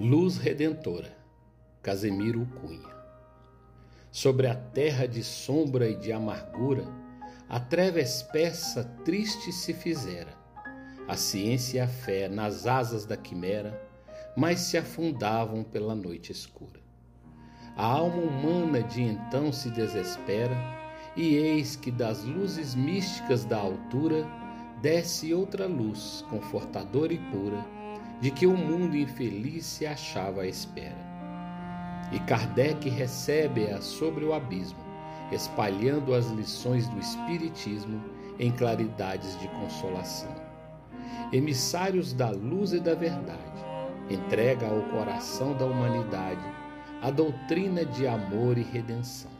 Luz Redentora, Casemiro Cunha. Sobre a terra de sombra e de amargura, a treva espessa triste se fizera. A ciência e a fé, nas asas da quimera, mais se afundavam pela noite escura. A alma humana de então se desespera, e eis que das luzes místicas da altura desce outra luz, confortadora e pura de que o mundo infeliz se achava à espera. E Kardec recebe-a sobre o abismo, espalhando as lições do Espiritismo em claridades de consolação. Emissários da luz e da verdade, entrega ao coração da humanidade a doutrina de amor e redenção.